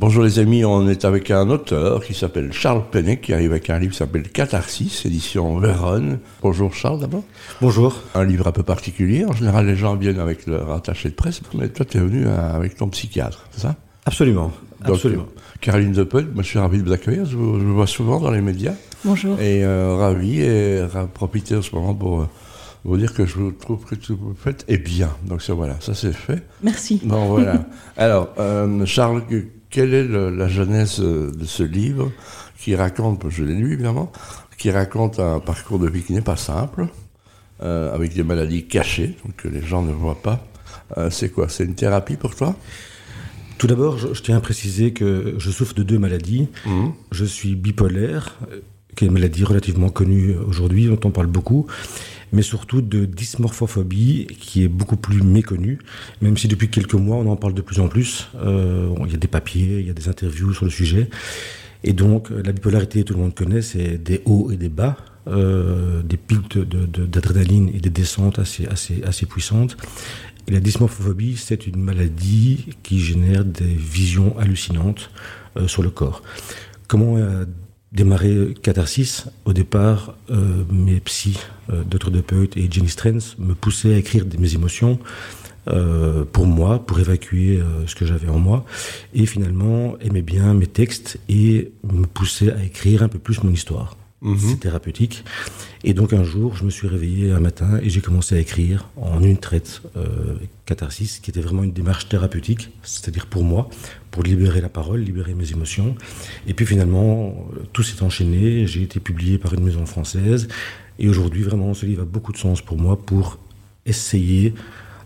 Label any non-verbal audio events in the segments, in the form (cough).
Bonjour les amis, on est avec un auteur qui s'appelle Charles Penet, qui arrive avec un livre qui s'appelle Catharsis, édition Véronne. Bonjour Charles d'abord. Bonjour. Un livre un peu particulier, en général les gens viennent avec leur attaché de presse, mais toi tu es venu avec ton psychiatre, c'est ça? Absolument. Absolument. Caroline Deppel, moi je suis ravi de vous accueillir, je vous, vois souvent dans les médias. Bonjour. Et euh, ravi et profiter en ce moment pour... Euh, vous dire que je trouve que ce que vous faites est bien. Donc ça, voilà, ça c'est fait. Merci. Bon, voilà. (laughs) Alors, euh, Charles, quelle est la genèse de ce livre qui raconte, je l'ai lu évidemment, qui raconte un parcours de vie qui n'est pas simple, euh, avec des maladies cachées, donc que les gens ne voient pas. Euh, c'est quoi? C'est une thérapie pour toi? Tout d'abord, je, tiens à préciser que je souffre de deux maladies. Mmh. Je suis bipolaire, qui est une maladie relativement connue aujourd'hui, dont on parle beaucoup, mais surtout de dysmorphophobie qui est beaucoup plus méconnue, même si depuis quelques mois on en parle de plus en plus. Euh, il y a des papiers, il y a des interviews sur le sujet. Et donc la bipolarité, tout le monde connaît, c'est des hauts et des bas, euh, des pics d'adrénaline et des descentes assez, puissantes. La dysmorphophobie, c'est une maladie qui génère des visions hallucinantes euh, sur le corps. Comment démarré Catharsis, au départ, euh, mes psys, euh, Dr. Depeut et Jenny Strens, me poussaient à écrire mes émotions euh, pour moi, pour évacuer euh, ce que j'avais en moi, et finalement aimaient bien mes textes et me poussaient à écrire un peu plus mon histoire. Mhm. C'est thérapeutique. Et donc un jour, je me suis réveillé un matin et j'ai commencé à écrire en une traite catharsis, qui était vraiment une démarche thérapeutique, c'est-à-dire pour moi, pour libérer la parole, libérer mes émotions. Et puis finalement, euh, tout s'est enchaîné. J'ai été publié par une maison française. Et aujourd'hui, vraiment, ce livre a beaucoup de sens pour moi pour essayer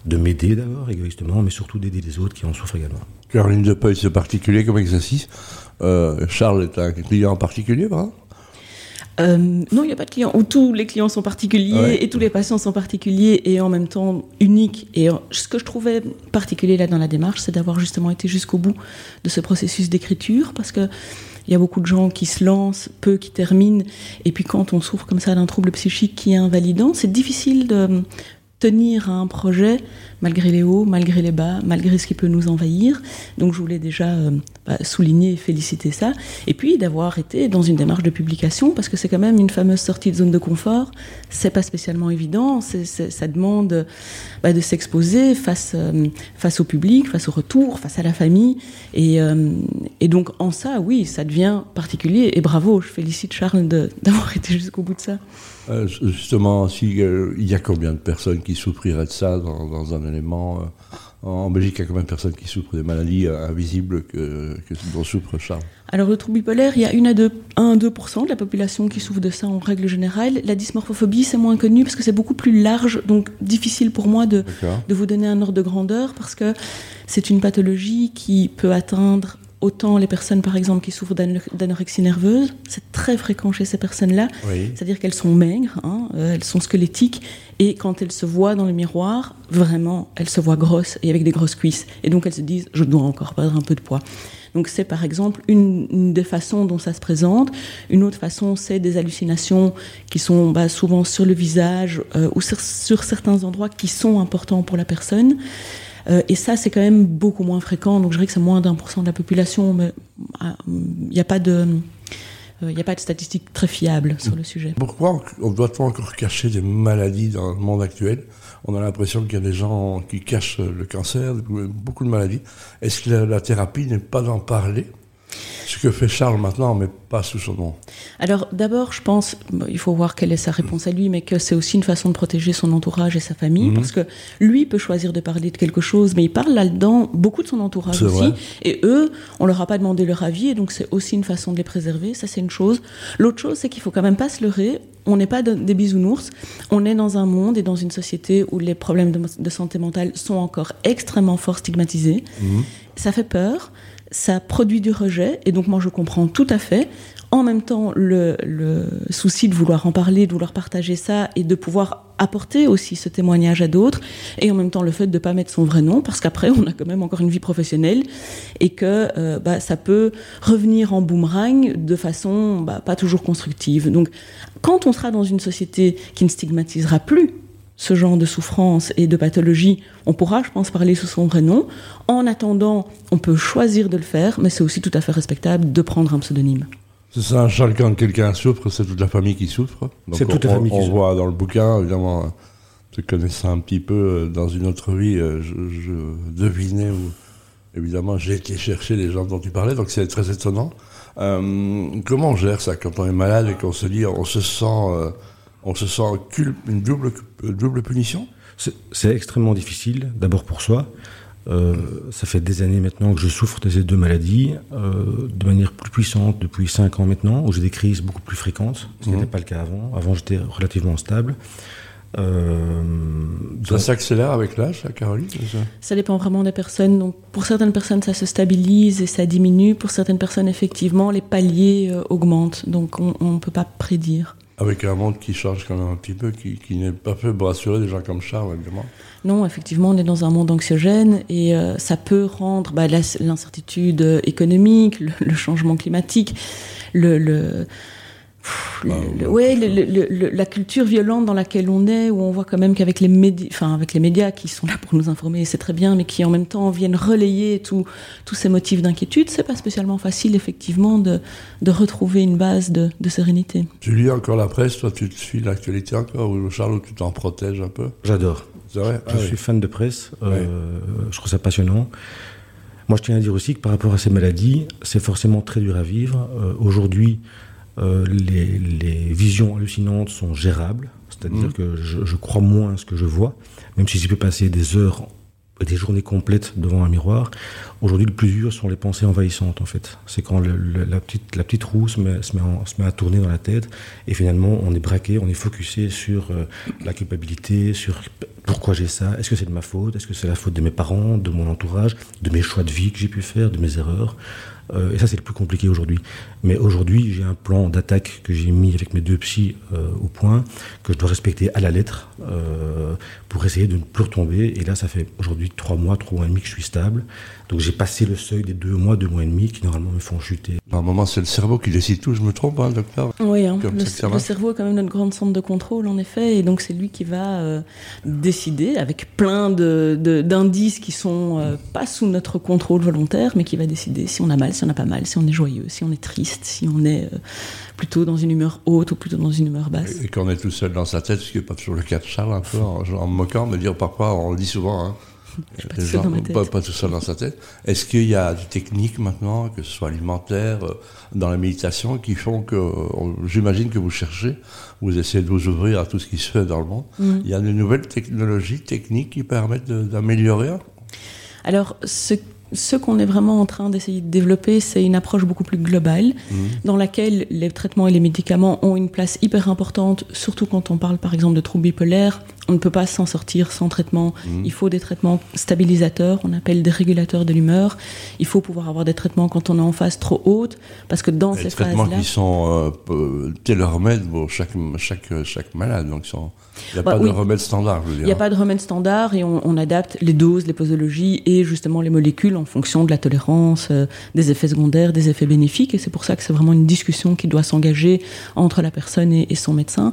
de m'aider d'abord, égoïstement, mais surtout d'aider les autres qui en souffrent également. Caroline de Peuil, c'est particulier comme exercice. Euh, Charles est un client en particulier, voilà euh, non, il n'y a pas de clients où tous les clients sont particuliers et tous les patients sont particuliers et en même temps uniques. Et ce que je trouvais particulier là dans la démarche, c'est d'avoir justement été jusqu'au bout de ce processus d'écriture parce que il y a beaucoup de gens qui se lancent, peu qui terminent. Et puis quand on souffre comme ça d'un trouble psychique qui est invalidant, c'est difficile de tenir à un projet malgré les hauts, malgré les bas, malgré ce qui peut nous envahir. Donc je voulais déjà euh, bah, souligner et féliciter ça. Et puis d'avoir été dans une démarche de publication, parce que c'est quand même une fameuse sortie de zone de confort. C'est pas spécialement évident. ça demande bah, de s'exposer face, euh, face au public, face au retour, face à la famille. Euh, et donc en ça, oui, ça devient particulier. Et bravo, je félicite Charles (laughs) d'avoir été jusqu'au bout de ça. Justement, si, il y a combien de personnes qui souffriraient de ça dans, dans un élément. Euh, en Belgique, il y a combien de personnes qui souffrent des maladies euh, invisibles que, dont souffre Charles Alors, le trouble bipolaire, il y a une à 2, 1 à 2 de la population qui souffre de ça en règle générale. La dysmorphophobie, c'est moins connu parce que c'est beaucoup plus large, donc difficile pour moi de, de vous donner un ordre de grandeur parce que c'est une pathologie qui peut atteindre autant les personnes, par exemple, qui souffrent d'anorexie nerveuse, c'est très fréquent chez ces personnes-là. C'est-à-dire qu'elles sont maigres, hein, euh, elles sont squelettiques, et quand elles se voient dans le miroir, vraiment, elles se voient grosses et avec des grosses cuisses. Et donc elles se disent, je dois encore perdre un peu de poids. Donc c'est par exemple une, des façons dont ça se présente. Une autre façon, c'est des hallucinations qui sont bah, souvent sur le visage euh, ou sur, sur, certains endroits qui sont importants pour la personne. Euh, et ça, c'est quand même beaucoup moins fréquent. Donc je dirais que c'est moins d'un pour cent de la population, mais il n'y a pas de... Il n'y a pas de statistiques très fiables sur le sujet. Pourquoi on doit-on encore cacher des maladies dans le monde actuel? On a l'impression qu'il y a des gens qui cachent le cancer, beaucoup de maladies. Est-ce que la thérapie n'est pas d'en parler? Ce que fait Charles maintenant, mais pas sous son nom. Alors d'abord, je pense, il faut voir quelle est sa réponse à lui, mais que c'est aussi une façon de protéger son entourage et sa famille, mhm. parce que lui peut choisir de parler de quelque chose, mais il parle là-dedans beaucoup de son entourage aussi, et eux, on leur a pas demandé leur avis, et donc c'est aussi une façon de les préserver, ça c'est une chose. L'autre chose, c'est qu'il faut quand même pas se leurrer, on n'est pas des bisounours, on est dans un monde et dans une société où les problèmes de, santé mentale sont encore extrêmement fort stigmatisés. Mhm. Ça fait peur ça produit du rejet, et donc moi je comprends tout à fait. En même temps, le, souci de vouloir en parler, de vouloir partager ça, et de pouvoir apporter aussi ce témoignage à d'autres, et en même temps le fait de ne pas mettre son vrai nom, parce qu'après on a quand même encore une vie professionnelle, et que euh, bah, ça peut revenir en boomerang de façon bah, pas toujours constructive. Donc quand on sera dans une société qui ne stigmatisera plus ce genre de souffrance et de pathologie, on pourra, je pense, parler sous son vrai nom. En attendant, on peut choisir de le faire, mais c'est aussi tout à fait respectable de prendre un pseudonyme. C'est ça, Charles, quand quelqu'un souffre, c'est toute la famille qui souffre. C'est toute la famille qui souffre. On voit dans le bouquin, évidemment, te connaissant un petit peu euh, dans une autre vie, euh, je, devinais où, évidemment, j'ai été chercher les gens dont tu parlais, donc c'est très étonnant. Euh, comment on gère ça quand on est malade et qu'on se dit, on se sent on se sent une double, double punition C'est extrêmement difficile, d'abord pour soi. Euh, ça fait des années maintenant que je souffre de ces deux maladies, euh, de manière plus puissante depuis 5 ans maintenant, où j'ai des crises beaucoup plus fréquentes, ce qui mmh. n'était pas le cas avant. Avant, j'étais relativement stable. Euh, ça s'accélère avec l'âge, Caroline Ça? Dépend vraiment des personnes. Donc, pour certaines personnes, ça se stabilise et ça diminue. Pour certaines personnes, effectivement, les paliers augmentent. Donc, on ne peut pas prédire. Avec un monde qui change quand même un petit peu, qui, n'est pas fait pour rassurer des gens comme Charles, évidemment. Non, effectivement, on est dans un monde anxiogène et euh, ça peut rendre bah, l'incertitude économique, le, changement climatique, le bah, ouais, la culture violente dans laquelle on est, où on voit quand même qu'avec les médias, enfin avec les médias qui sont là pour nous informer, c'est très bien, mais qui en même temps viennent relayer tous ces motifs d'inquiétude, c'est pas spécialement facile effectivement de, de retrouver une base de, de, sérénité. Tu lis encore la presse, toi, tu suis l'actualité encore, ou Charles, tu t'en protèges un peu? J'adore. Je ah suis fan de presse, euh, je trouve ça passionnant. Moi, je tiens à dire aussi que par rapport à ces maladies, c'est forcément très dur à vivre. Euh, aujourd'hui, euh, les, visions hallucinantes sont gérables, c'est-à-dire mmh. que je, crois moins à ce que je vois, même si je peux passer des heures des journées complètes devant un miroir. Aujourd'hui, le plus dur sont les pensées envahissantes, en fait. C'est quand la, petite, la petite roue se met, se, met à tourner dans la tête, et finalement, on est braqué, on est focusé sur euh, la culpabilité, sur pourquoi j'ai ça, est-ce que c'est de ma faute, est-ce que c'est la faute de mes parents, de mon entourage, de mes choix de vie que j'ai pu faire, de mes erreurs. Euh, et ça, c'est le plus compliqué aujourd'hui. Mais aujourd'hui, j'ai un plan d'attaque que j'ai mis avec mes deux psys euh, au point, que je dois respecter à la lettre euh, pour essayer de ne plus retomber. Et là, ça fait aujourd'hui trois mois, trois mois et demi que je suis stable. Donc j'ai passé le seuil des deux mois, deux mois et demi qui normalement me font chuter. Par moment, c'est le cerveau qui décide tout, je me trompe, hein, docteur? Oui, hein, le, cerveau est quand même notre grande centre de contrôle, en effet, et donc c'est lui qui va euh, décider, avec plein d'indices de, qui sont euh, pas sous notre contrôle volontaire, mais qui va décider si on a mal, si on n'a pas mal, si on est joyeux, si on est triste, si on est euh, plutôt dans une humeur haute ou plutôt dans une humeur basse. Et, qu'on est tout seul dans sa tête, ce qui n'est pas toujours le cas de Charles, un peu en, en me moquant, me dire parfois, on le dit souvent, hein, (laughs) pas, tout seul pas, pas, tout seul dans sa tête. Est-ce qu'il y a des techniques maintenant, que ce soit alimentaire, euh, dans la méditation, qui font que, j'imagine que vous cherchez, vous essayez de vous ouvrir à tout ce qui se fait dans le monde. Mm. Il y a de nouvelles technologies, techniques qui permettent d'améliorer Alors, ce ce qu'on est vraiment en train d'essayer de développer, c'est une approche beaucoup plus globale, mmh. dans laquelle les traitements et les médicaments ont une place hyper importante, surtout quand on parle par exemple de troubles bipolaires. On ne peut pas s'en sortir sans traitement. Mmh. Il faut des traitements stabilisateurs, on appelle des régulateurs de l'humeur. Il faut pouvoir avoir des traitements quand on est en phase trop haute, parce que dans ces phases-là... Des traitements qui sont euh, tailor-made pour chaque, chaque, chaque malade, donc il n'y a bah pas de remède standard, je veux dire. Il n'y a pas de remède standard et on, adapte les doses, les posologies et justement les molécules en fonction de la tolérance, euh, des effets secondaires, des effets bénéfiques. Et c'est pour ça que c'est vraiment une discussion qui doit s'engager entre la personne et, son médecin.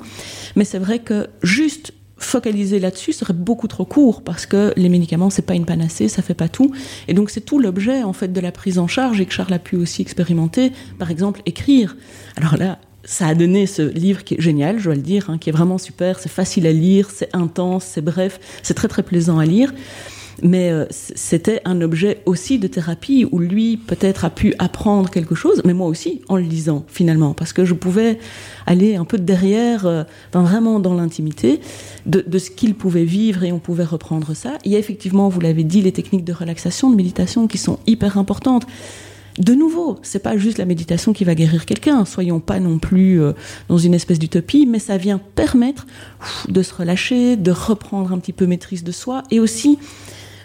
Mais c'est vrai que juste focaliser là-dessus serait beaucoup trop court parce que les médicaments c'est pas une panacée, ça fait pas tout et donc c'est tout l'objet en fait de la prise en charge et que Charles a pu aussi expérimenter, par exemple écrire. Alors là, ça a donné ce livre qui est génial, je dois le dire, hein, qui est vraiment super, c'est facile à lire, c'est intense, c'est bref, c'est très très plaisant à lire. Mais euh, c'était un objet aussi de thérapie où lui peut-être a pu apprendre quelque chose, mais moi aussi en le lisant finalement, parce que je pouvais aller un peu derrière, euh, vraiment dans l'intimité de, ce qu'il pouvait vivre et on pouvait reprendre ça. Il y a effectivement, vous l'avez dit, les techniques de relaxation, de méditation qui sont hyper importantes. De nouveau, c'est pas juste la méditation qui va guérir quelqu'un. Soyons pas non plus euh, dans une espèce d'utopie, mais ça vient permettre de se relâcher, de reprendre un petit peu maîtrise de soi et aussi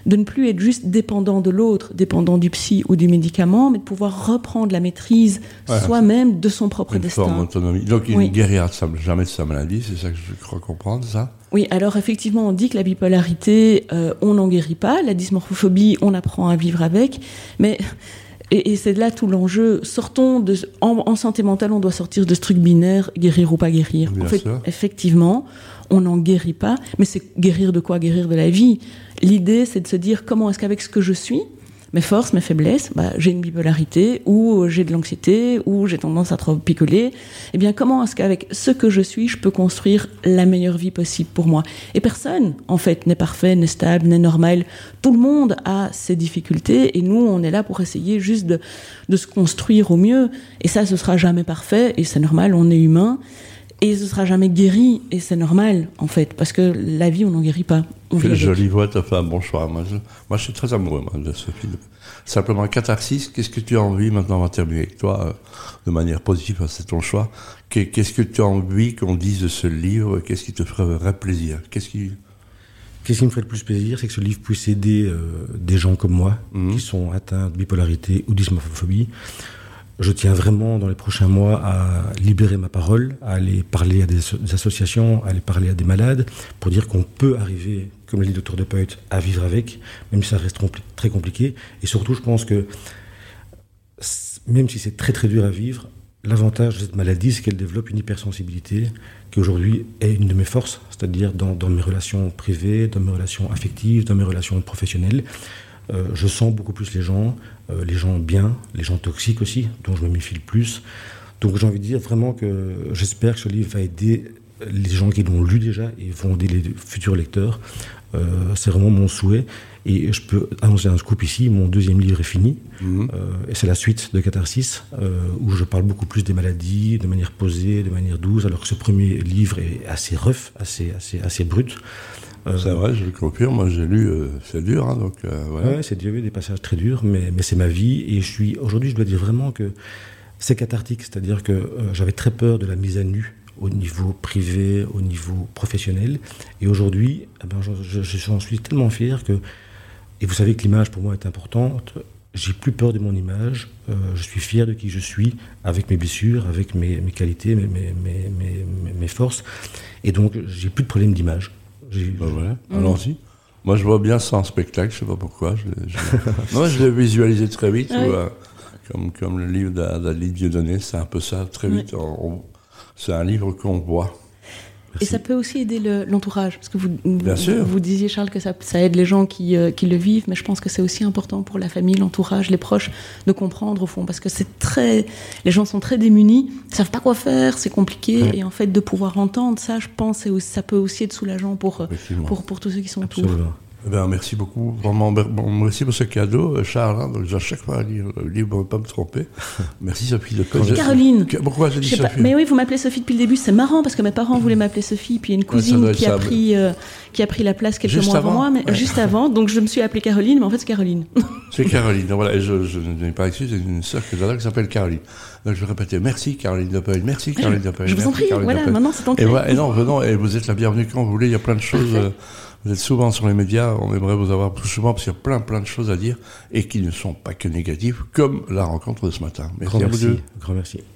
de ne plus être juste dépendant de l'autre, dépendant du psy ou du médicament, mais de pouvoir reprendre la maîtrise soi-même de son propre destin. Forme. Donc il ne guérira jamais de sa maladie, c'est ça que je crois comprendre, ça? Oui, alors effectivement, on dit que la bipolarité, euh, on n'en guérit pas, la dysmorphophobie, on apprend à vivre avec, mais Et, c'est là tout l'enjeu. Sortons de, en, santé mentale, on doit sortir de ce truc binaire, guérir ou pas guérir. en fait, effectivement, on n'en guérit pas, mais c'est guérir de quoi? Guérir de la vie. L'idée, c'est de se dire comment est-ce qu'avec ce que je suis, mes forces, mes faiblesses, bah, j'ai une bipolarité, ou j'ai de l'anxiété, ou j'ai tendance à trop picoler. Eh bien, comment est-ce qu'avec ce que je suis, je peux construire la meilleure vie possible pour moi? Et personne, en fait, n'est parfait, n'est stable, n'est normal. Tout le monde a ses difficultés, et nous, on est là pour essayer juste de, de se construire au mieux. Et ça, ce sera jamais parfait, et c'est normal, on est humain. Et ce sera jamais guéri, et c'est normal, en fait, parce que la vie, on n'en guérit pas. Quelle jolie voix, tu as fait un bon choix. Moi je, suis très amoureux de ce film. Simplement, catharsis, qu'est-ce que tu as envie, maintenant on va terminer avec toi, euh, de manière positive, c'est ton choix. Qu'est-ce que tu as envie qu'on dise de ce livre? Qu'est-ce qui te ferait plaisir? Qu'est-ce qui... Qu'est-ce qui me ferait le plus plaisir, c'est que ce livre puisse aider euh, des gens comme moi, mhm. qui sont atteints de bipolarité ou d'ismophobie, je tiens vraiment dans les prochains mois à libérer ma parole, à aller parler à des, associations, à aller parler à des malades, pour dire qu'on peut arriver, comme l'a dit le docteur De Peut, à vivre avec, même si ça reste très compliqué. Et surtout, je pense que même si c'est très très dur à vivre, l'avantage de cette maladie, c'est qu'elle développe une hypersensibilité qui aujourd'hui est une de mes forces, c'est-à-dire dans, dans mes relations privées, dans mes relations affectives, dans mes relations professionnelles. Euh, je sens beaucoup plus les gens, euh, les gens bien, les gens toxiques aussi, dont je me méfie le plus. Donc j'ai envie de dire vraiment que j'espère que ce livre va aider les gens qui l'ont lu déjà et vont aider les futurs lecteurs. Euh, c'est vraiment mon souhait. Et je peux annoncer un scoop ici, mon deuxième livre est fini. Mhm. et c'est la suite de Catharsis, où je parle beaucoup plus des maladies, de manière posée, de manière douce, alors que ce premier livre est assez rough, assez, assez, assez brut. Euh, c'est vrai, je le confirme. Moi, j'ai lu, euh, c'est dur, hein, donc. Euh, ouais, c'est dur, des passages très durs, mais, mais c'est ma vie. Et je suis aujourd'hui, je dois dire vraiment que c'est cathartique, c'est-à-dire que j'avais très peur de la mise à nu au niveau privé, au niveau professionnel. Et aujourd'hui, eh ben, j'en je, suis tellement fier que. Et vous savez que l'image pour moi est importante. J'ai plus peur de mon image. je suis fier de qui je suis, avec mes blessures, avec mes, mes qualités, mes, mes, mes, forces. Et donc, j'ai plus de problème d'image. Ben voilà, allons-y. Moi, je vois bien ça en spectacle, je sais pas pourquoi. Je, (laughs) Moi, je l'ai visualisé très vite, comme, comme le livre d'Ali Dieudonné, c'est un peu ça, très vite. C'est un livre qu'on voit. Et ça peut aussi aider l'entourage, parce que vous, vous, disiez, Charles, que ça, aide les gens qui, euh, qui, le vivent, mais je pense que c'est aussi important pour la famille, l'entourage, les proches, de comprendre au fond, parce que c'est très, les gens sont très démunis, ils savent pas quoi faire, c'est compliqué, et en fait de pouvoir entendre ça, je pense, ça peut aussi être soulageant pour, euh, pour, pour, tous ceux qui sont autour. Eh merci beaucoup. Vraiment, merci pour ce cadeau, euh, Charles. Hein, donc, à chaque fois lire le livre pour ne pas me tromper. (laughs) Merci, Sophie. De Caroline. Pourquoi j'ai dit Sophie Mais oui, vous m'appelez Sophie depuis le début. C'est marrant parce que mes parents voulaient m'appeler Sophie. Puis il y a une cousine qui, a pris, euh, qui a pris la place quelques mois avant moi. Mais, Juste avant. Donc je me suis appelée Caroline, mais en fait c'est Caroline. (laughs) C'est Caroline. Voilà. Et je, je n'ai pas excuse, c'est une sœur que qui s'appelle Caroline. Donc je vais répéter, merci Caroline Depeuil, merci Caroline Depeuil. Je vous en prie, voilà, maintenant c'est ton et, et, non, non, et vous êtes la bienvenue quand vous voulez, il y a plein de choses. Vous êtes souvent sur les médias, on aimerait vous avoir plus souvent parce qu'il y a plein plein de choses à dire et qui ne sont pas que négatives, comme la rencontre de ce matin. Merci à vous deux. Grand merci.